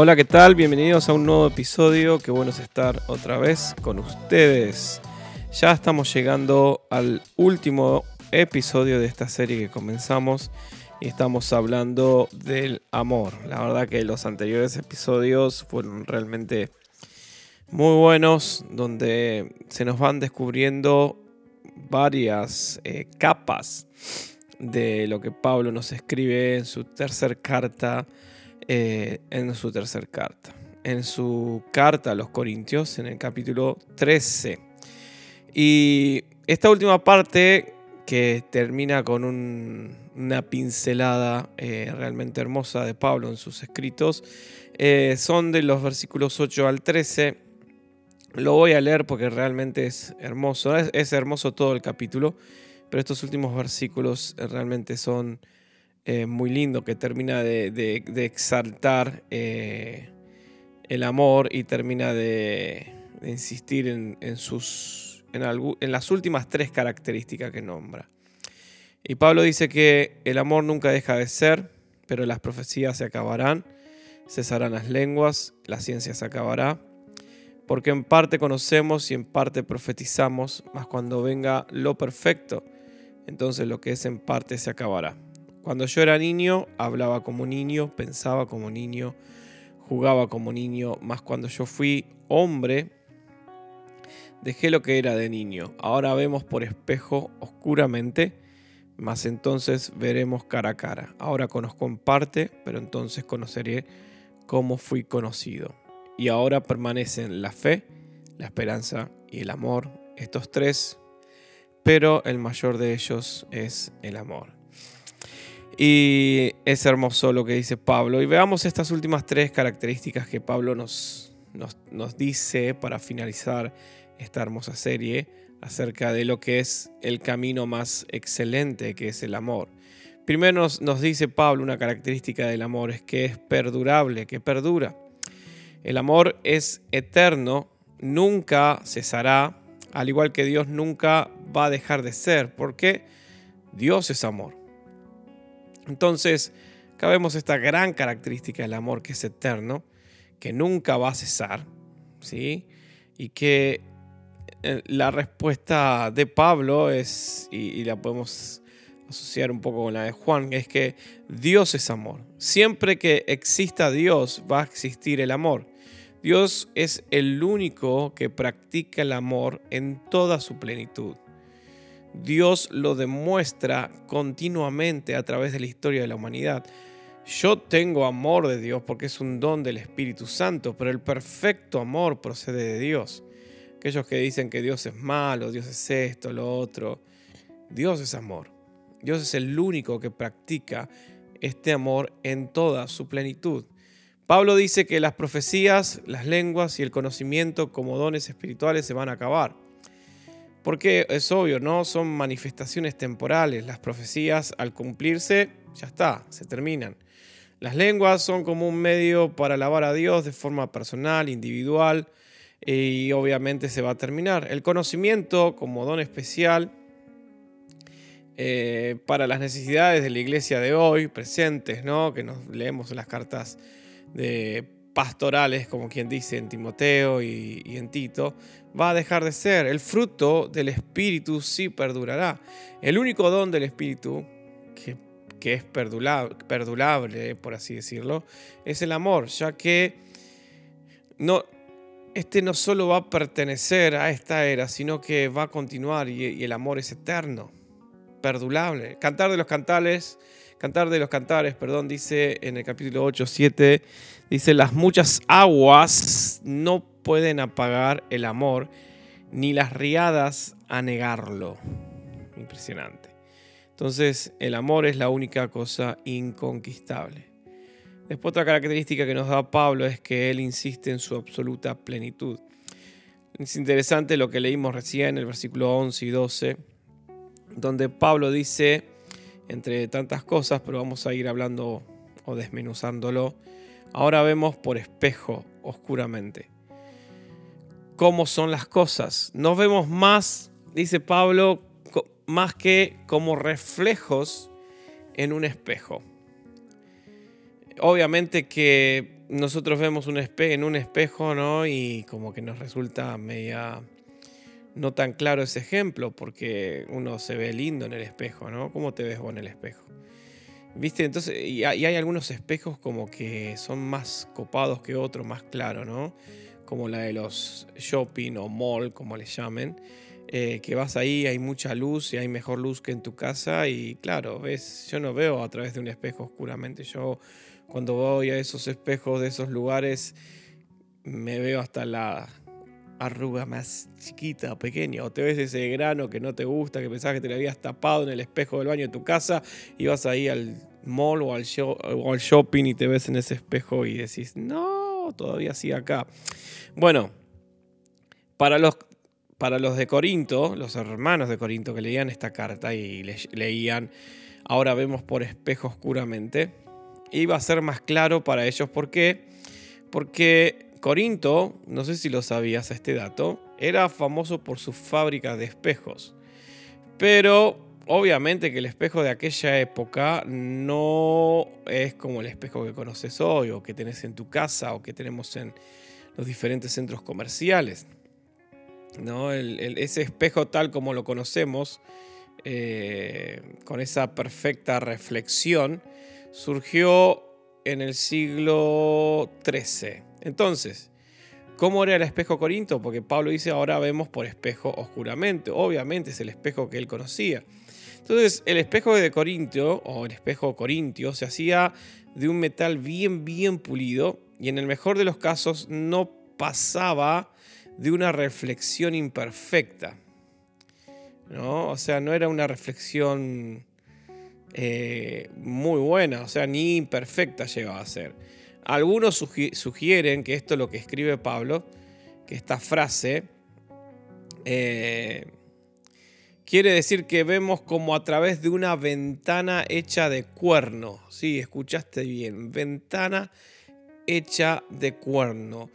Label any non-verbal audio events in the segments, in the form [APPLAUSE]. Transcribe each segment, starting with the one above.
Hola, ¿qué tal? Bienvenidos a un nuevo episodio. Qué bueno es estar otra vez con ustedes. Ya estamos llegando al último episodio de esta serie que comenzamos y estamos hablando del amor. La verdad que los anteriores episodios fueron realmente muy buenos, donde se nos van descubriendo varias eh, capas de lo que Pablo nos escribe en su tercer carta eh, en su tercer carta. En su carta a los Corintios, en el capítulo 13. Y esta última parte que termina con una pincelada eh, realmente hermosa de Pablo en sus escritos, eh, son de los versículos 8 al 13. Lo voy a leer porque realmente es hermoso. Es, hermoso todo el capítulo, pero estos últimos versículos realmente son eh, muy lindo que termina de, exaltar eh, el amor y termina de, insistir en, sus, en, las últimas tres características que nombra. Y Pablo dice que el amor nunca deja de ser, pero las profecías se acabarán, cesarán las lenguas, la ciencia se acabará, porque en parte conocemos y en parte profetizamos, mas cuando venga lo perfecto, entonces lo que es en parte se acabará. Cuando yo era niño, hablaba como niño, pensaba como niño, jugaba como niño, mas cuando yo fui hombre, dejé lo que era de niño. Ahora vemos por espejo oscuramente, mas entonces veremos cara a cara. Ahora conozco en parte, pero entonces conoceré cómo fui conocido. Y ahora permanecen la fe, la esperanza y el amor, estos tres, pero el mayor de ellos es el amor. Y es hermoso lo que dice Pablo. Y veamos estas últimas tres características que Pablo nos, nos, dice para finalizar esta hermosa serie acerca de lo que es el camino más excelente, que es el amor. Primero nos, nos, dice Pablo una característica del amor, es que es perdurable, que perdura. El amor es eterno, nunca cesará, al igual que Dios nunca va a dejar de ser, porque Dios es amor. Entonces, acá esta gran característica del amor que es eterno, que nunca va a cesar, ¿sí? Y que eh, la respuesta de Pablo es, y, la podemos asociar un poco con la de Juan, es que Dios es amor. Siempre que exista Dios va a existir el amor. Dios es el único que practica el amor en toda su plenitud. Dios lo demuestra continuamente a través de la historia de la humanidad. Yo tengo amor de Dios porque es un don del Espíritu Santo, pero el perfecto amor procede de Dios. Aquellos que dicen que Dios es malo, Dios es esto, lo otro. Dios es amor. Dios es el único que practica este amor en toda su plenitud. Pablo dice que las profecías, las lenguas y el conocimiento como dones espirituales se van a acabar. Porque es obvio, ¿no? Son manifestaciones temporales. Las profecías al cumplirse, ya está, se terminan. Las lenguas son como un medio para alabar a Dios de forma personal, individual, y obviamente se va a terminar. El conocimiento como don especial eh, para las necesidades de la iglesia de hoy, presentes, ¿no? que nos leemos las cartas de pastorales, como quien dice en Timoteo y, en Tito, va a dejar de ser. El fruto del Espíritu sí perdurará. El único don del Espíritu que, que es perdurable, por así decirlo, es el amor, ya que no, este no solo va a pertenecer a esta era, sino que va a continuar y, y el amor es eterno, perdurable. Cantar de los cantales Cantar de los Cantares, perdón, dice en el capítulo 8, 7, dice, las muchas aguas no pueden apagar el amor, ni las riadas anegarlo. Impresionante. Entonces, el amor es la única cosa inconquistable. Después otra característica que nos da Pablo es que él insiste en su absoluta plenitud. Es interesante lo que leímos recién en el versículo 11 y 12, donde Pablo dice, entre tantas cosas, pero vamos a ir hablando o desmenuzándolo. Ahora vemos por espejo, oscuramente, cómo son las cosas. No vemos más, dice Pablo, más que como reflejos en un espejo. Obviamente que nosotros vemos un en un espejo, ¿no? Y como que nos resulta media no tan claro ese ejemplo, porque uno se ve lindo en el espejo, ¿no? ¿Cómo te ves vos en el espejo? ¿Viste? Entonces, y hay, algunos espejos como que son más copados que otros, más claros, ¿no? Como la de los shopping o mall, como les llamen. Eh, que vas ahí, hay mucha luz y hay mejor luz que en tu casa y claro, ves, yo no veo a través de un espejo oscuramente, yo cuando voy a esos espejos de esos lugares me veo hasta la arruga más chiquita o pequeña, o te ves ese grano que no te gusta, que pensabas que te lo habías tapado en el espejo del baño de tu casa y vas ahí al mall o al, shopping y te ves en ese espejo y decís, no, todavía sigue acá. Bueno, para los para los de Corinto, los hermanos de Corinto que leían esta carta y leían, ahora vemos por espejo oscuramente, iba a ser más claro para ellos. ¿Por qué? Porque Corinto, no sé si lo sabías este dato, era famoso por su fábrica de espejos. Pero obviamente que el espejo de aquella época no es como el espejo que conoces hoy o que tenés en tu casa o que tenemos en los diferentes centros comerciales. ¿no? ese espejo tal como lo conocemos, eh, con esa perfecta reflexión, surgió en el siglo XIII. Entonces, ¿cómo era el espejo Corinto? Porque Pablo dice, ahora vemos por espejo oscuramente. Obviamente es el espejo que él conocía. Entonces, el espejo de Corintio, o el espejo corintio, se hacía de un metal bien, bien pulido y en el mejor de los casos no pasaba de una reflexión imperfecta. ¿no? O sea, no era una reflexión eh, muy buena, o sea, ni imperfecta llegaba a ser. Algunos sugieren que esto es lo que escribe Pablo, que esta frase eh, quiere decir que vemos como a través de una ventana hecha de cuerno. Sí, escuchaste bien, ventana hecha de cuerno.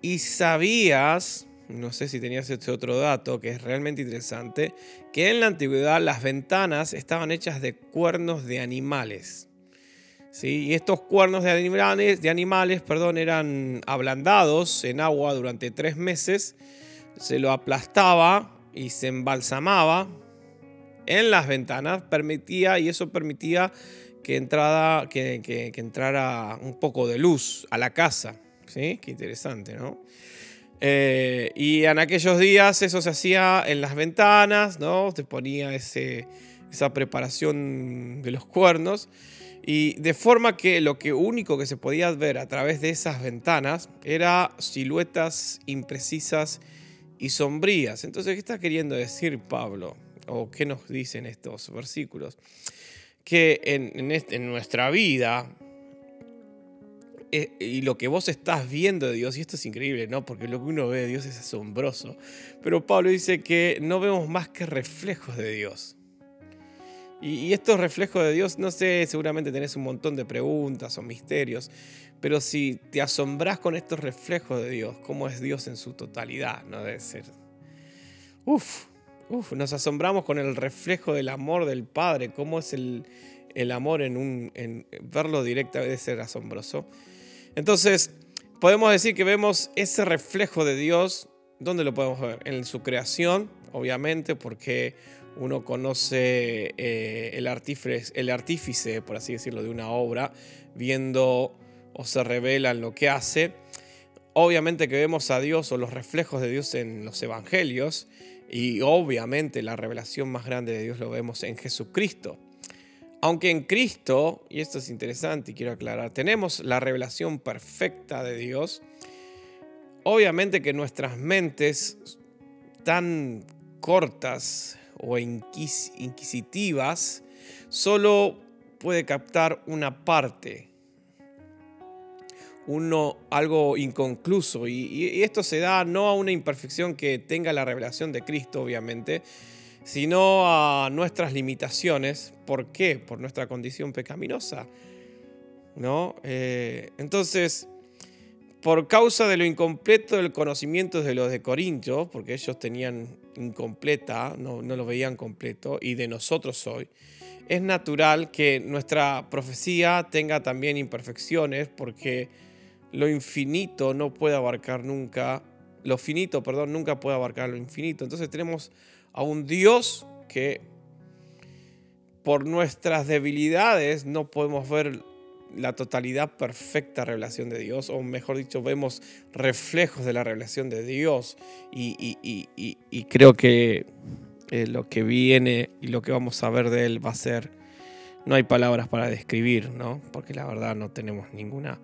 Y sabías, no sé si tenías este otro dato que es realmente interesante, que en la antigüedad las ventanas estaban hechas de cuernos de animales. Y estos cuernos de animales, perdón, eran ablandados en agua durante tres meses, se lo aplastaba y se embalsamaba en las ventanas, permitía, y eso permitía que, entrara un poco de luz a la casa. ¿sí? Qué interesante, ¿no? Eh, y en aquellos días eso se hacía en las ventanas, ¿no? Te ponía esa preparación de los cuernos. Y de forma que lo que único que se podía ver a través de esas ventanas era siluetas imprecisas y sombrías. Entonces, ¿qué está queriendo decir Pablo? ¿O qué nos dicen estos versículos? Que en, nuestra vida, eh, y lo que vos estás viendo de Dios, y esto es increíble, ¿no? Porque lo que uno ve de Dios es asombroso. Pero Pablo dice que no vemos más que reflejos de Dios. Y, estos reflejos de Dios, no sé, seguramente tenés un montón de preguntas o misterios, pero si te asombras con estos reflejos de Dios, cómo es Dios en su totalidad, no debe ser. Uf, uf, nos asombramos con el reflejo del amor del Padre, cómo es el, el amor en un. En verlo directo debe ser asombroso. Entonces, podemos decir que vemos ese reflejo de Dios. ¿Dónde lo podemos ver? En su creación, obviamente, porque uno conoce eh, el, artífice, el artífice, por así decirlo, de una obra, viendo o se revela en lo que hace. Obviamente que vemos a Dios o los reflejos de Dios en los evangelios y obviamente la revelación más grande de Dios lo vemos en Jesucristo. Aunque en Cristo, y esto es interesante y quiero aclarar, tenemos la revelación perfecta de Dios, obviamente que nuestras mentes tan cortas o inquisitivas solo puede captar una parte, uno, algo inconcluso. Y, esto se da no a una imperfección que tenga la revelación de Cristo, obviamente, sino a nuestras limitaciones. ¿Por qué? Por nuestra condición pecaminosa. ¿No? Eh, entonces, por causa de lo incompleto del conocimiento de los de Corinto, porque ellos tenían incompleta, no, no lo veían completo, y de nosotros hoy, es natural que nuestra profecía tenga también imperfecciones, porque lo infinito no puede abarcar nunca, lo finito, perdón, nunca puede abarcar lo infinito. Entonces tenemos a un Dios que por nuestras debilidades no podemos ver la totalidad perfecta revelación de Dios, o mejor dicho, vemos reflejos de la revelación de Dios. Y, creo que eh, lo que viene y lo que vamos a ver de Él va a ser, no hay palabras para describir, ¿no? Porque la verdad no tenemos ninguna,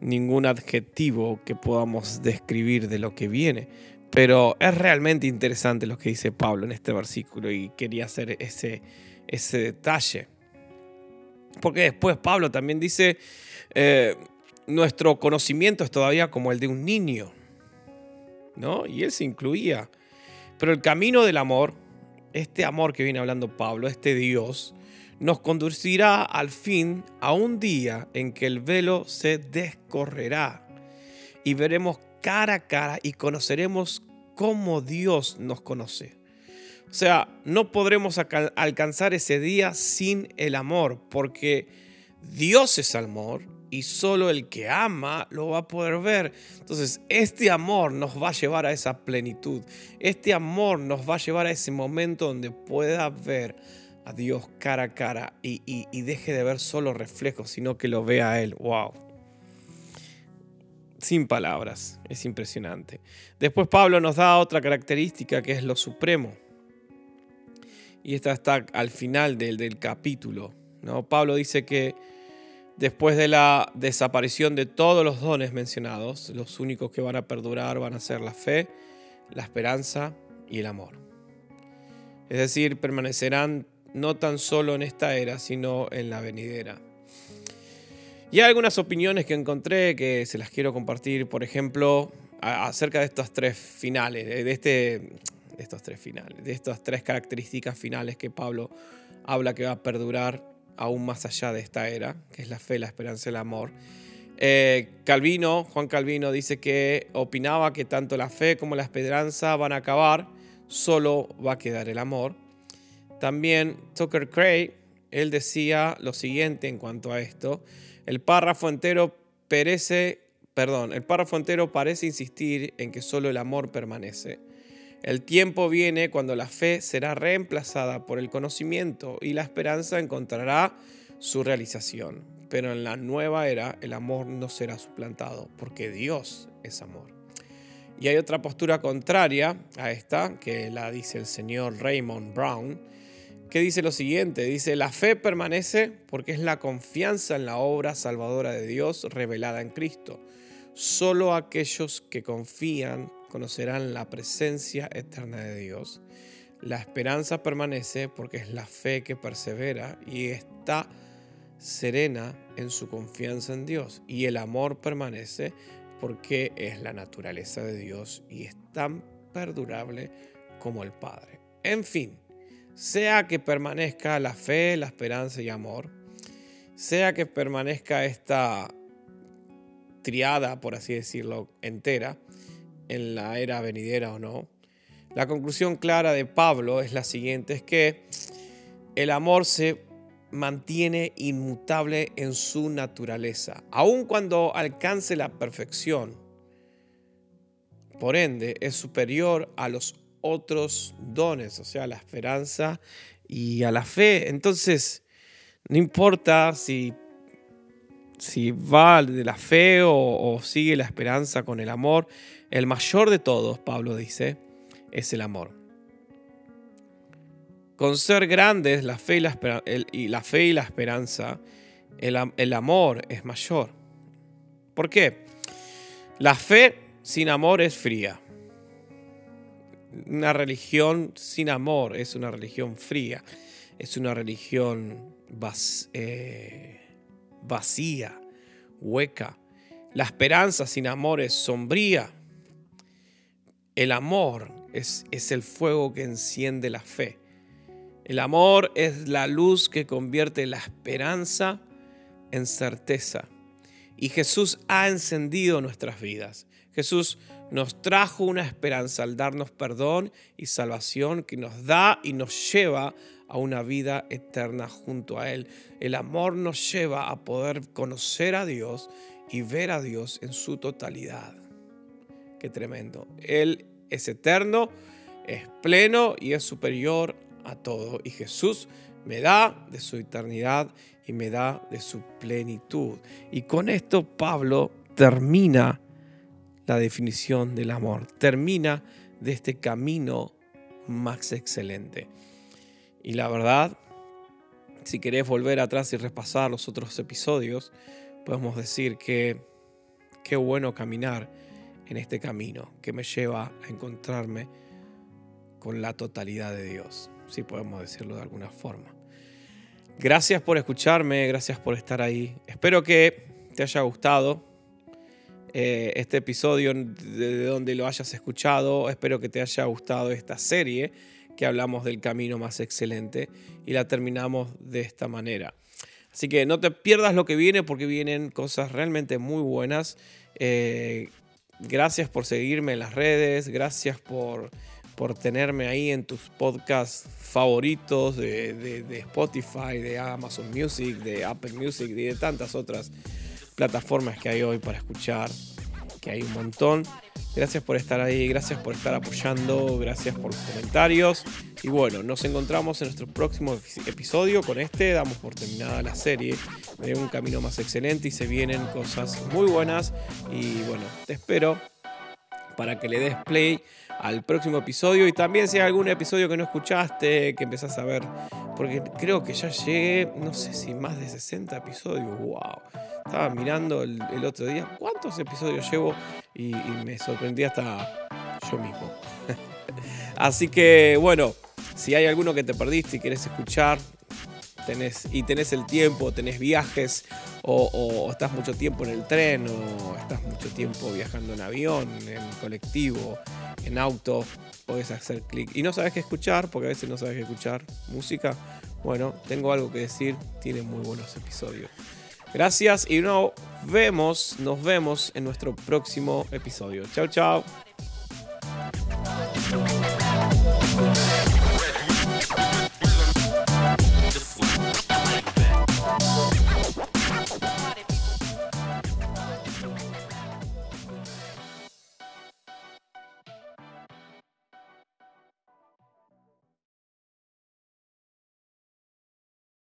ningún adjetivo que podamos describir de lo que viene. Pero es realmente interesante lo que dice Pablo en este versículo y quería hacer ese, ese detalle. Porque después Pablo también dice, eh, nuestro conocimiento es todavía como el de un niño, ¿no? Y él se incluía. Pero el camino del amor, este amor que viene hablando Pablo, este Dios, nos conducirá al fin a un día en que el velo se descorrerá y veremos cara a cara y conoceremos cómo Dios nos conoce. O sea, no podremos alcanzar ese día sin el amor, porque Dios es amor y solo el que ama lo va a poder ver. Entonces, este amor nos va a llevar a esa plenitud. Este amor nos va a llevar a ese momento donde pueda ver a Dios cara a cara y, deje de ver solo reflejos, sino que lo vea a Él. ¡Wow! Sin palabras, es impresionante. Después Pablo nos da otra característica que es lo supremo y esta está al final del, del capítulo. ¿no? Pablo dice que después de la desaparición de todos los dones mencionados, los únicos que van a perdurar van a ser la fe, la esperanza y el amor. Es decir, permanecerán no tan solo en esta era, sino en la venidera. Y hay algunas opiniones que encontré que se las quiero compartir, por ejemplo, acerca de estos tres finales, de este, de estos tres finales, de estas tres características finales que Pablo habla que va a perdurar aún más allá de esta era, que es la fe, la esperanza y el amor. Eh, Calvino, Juan Calvino dice que opinaba que tanto la fe como la esperanza van a acabar, solo va a quedar el amor. También Tucker Cray, él decía lo siguiente en cuanto a esto, el párrafo entero perece, perdón, el párrafo entero parece insistir en que solo el amor permanece. El tiempo viene cuando la fe será reemplazada por el conocimiento y la esperanza encontrará su realización. Pero en la nueva era el amor no será suplantado porque Dios es amor. Y hay otra postura contraria a esta, que la dice el señor Raymond Brown, que dice lo siguiente, dice, la fe permanece porque es la confianza en la obra salvadora de Dios revelada en Cristo. Solo aquellos que confían conocerán la presencia eterna de Dios. La esperanza permanece porque es la fe que persevera y está serena en su confianza en Dios. Y el amor permanece porque es la naturaleza de Dios y es tan perdurable como el Padre. En fin, sea que permanezca la fe, la esperanza y amor, sea que permanezca esta triada, por así decirlo, entera, en la era venidera o no. La conclusión clara de Pablo es la siguiente, es que el amor se mantiene inmutable en su naturaleza, aun cuando alcance la perfección. Por ende, es superior a los otros dones, o sea, a la esperanza y a la fe. Entonces, no importa si si va de la fe o, sigue la esperanza con el amor, el mayor de todos, Pablo dice, es el amor. Con ser grandes la fe y la, la esperanza, el, el amor es mayor. ¿Por qué? La fe sin amor es fría. Una religión sin amor es una religión fría, es una religión eh, vacía, hueca. La esperanza sin amor es sombría. El amor es, es el fuego que enciende la fe. El amor es la luz que convierte la esperanza en certeza. Y Jesús ha encendido nuestras vidas. Jesús nos trajo una esperanza al darnos perdón y salvación que nos da y nos lleva a una vida eterna junto a Él. El amor nos lleva a poder conocer a Dios y ver a Dios en su totalidad. Qué tremendo. Él es eterno, es pleno y es superior a todo. Y Jesús me da de su eternidad y me da de su plenitud. Y con esto Pablo termina la definición del amor, termina de este camino más excelente. Y la verdad, si querés volver atrás y repasar los otros episodios, podemos decir que qué bueno caminar en este camino que me lleva a encontrarme con la totalidad de Dios, si podemos decirlo de alguna forma. Gracias por escucharme, gracias por estar ahí. Espero que te haya gustado eh, este episodio de donde lo hayas escuchado. Espero que te haya gustado esta serie que hablamos del camino más excelente y la terminamos de esta manera. Así que no te pierdas lo que viene porque vienen cosas realmente muy buenas. Eh, gracias por seguirme en las redes, gracias por, por tenerme ahí en tus podcasts favoritos de, de, Spotify, de Amazon Music, de Apple Music y de tantas otras plataformas que hay hoy para escuchar, que hay un montón. Gracias por estar ahí, gracias por estar apoyando, gracias por los comentarios. Y bueno, nos encontramos en nuestro próximo episodio. Con este damos por terminada la serie de un camino más excelente y se vienen cosas muy buenas. Y bueno, te espero para que le des play al próximo episodio y también si hay algún episodio que no escuchaste, que empezás a ver, porque creo que ya llegué, no sé si más de 60 episodios, wow. Estaba mirando el, otro día cuántos episodios llevo y, me sorprendí hasta yo mismo. [LAUGHS] Así que bueno, si hay alguno que te perdiste y quieres escuchar, y tenés el tiempo, tenés viajes, o, estás mucho tiempo en el tren, o estás mucho tiempo viajando en avión, en colectivo, en auto, podés hacer clic. Y no sabes qué escuchar, porque a veces no sabes qué escuchar música. Bueno, tengo algo que decir, tiene muy buenos episodios. Gracias y vemos, nos vemos en nuestro próximo episodio. Chao, chao.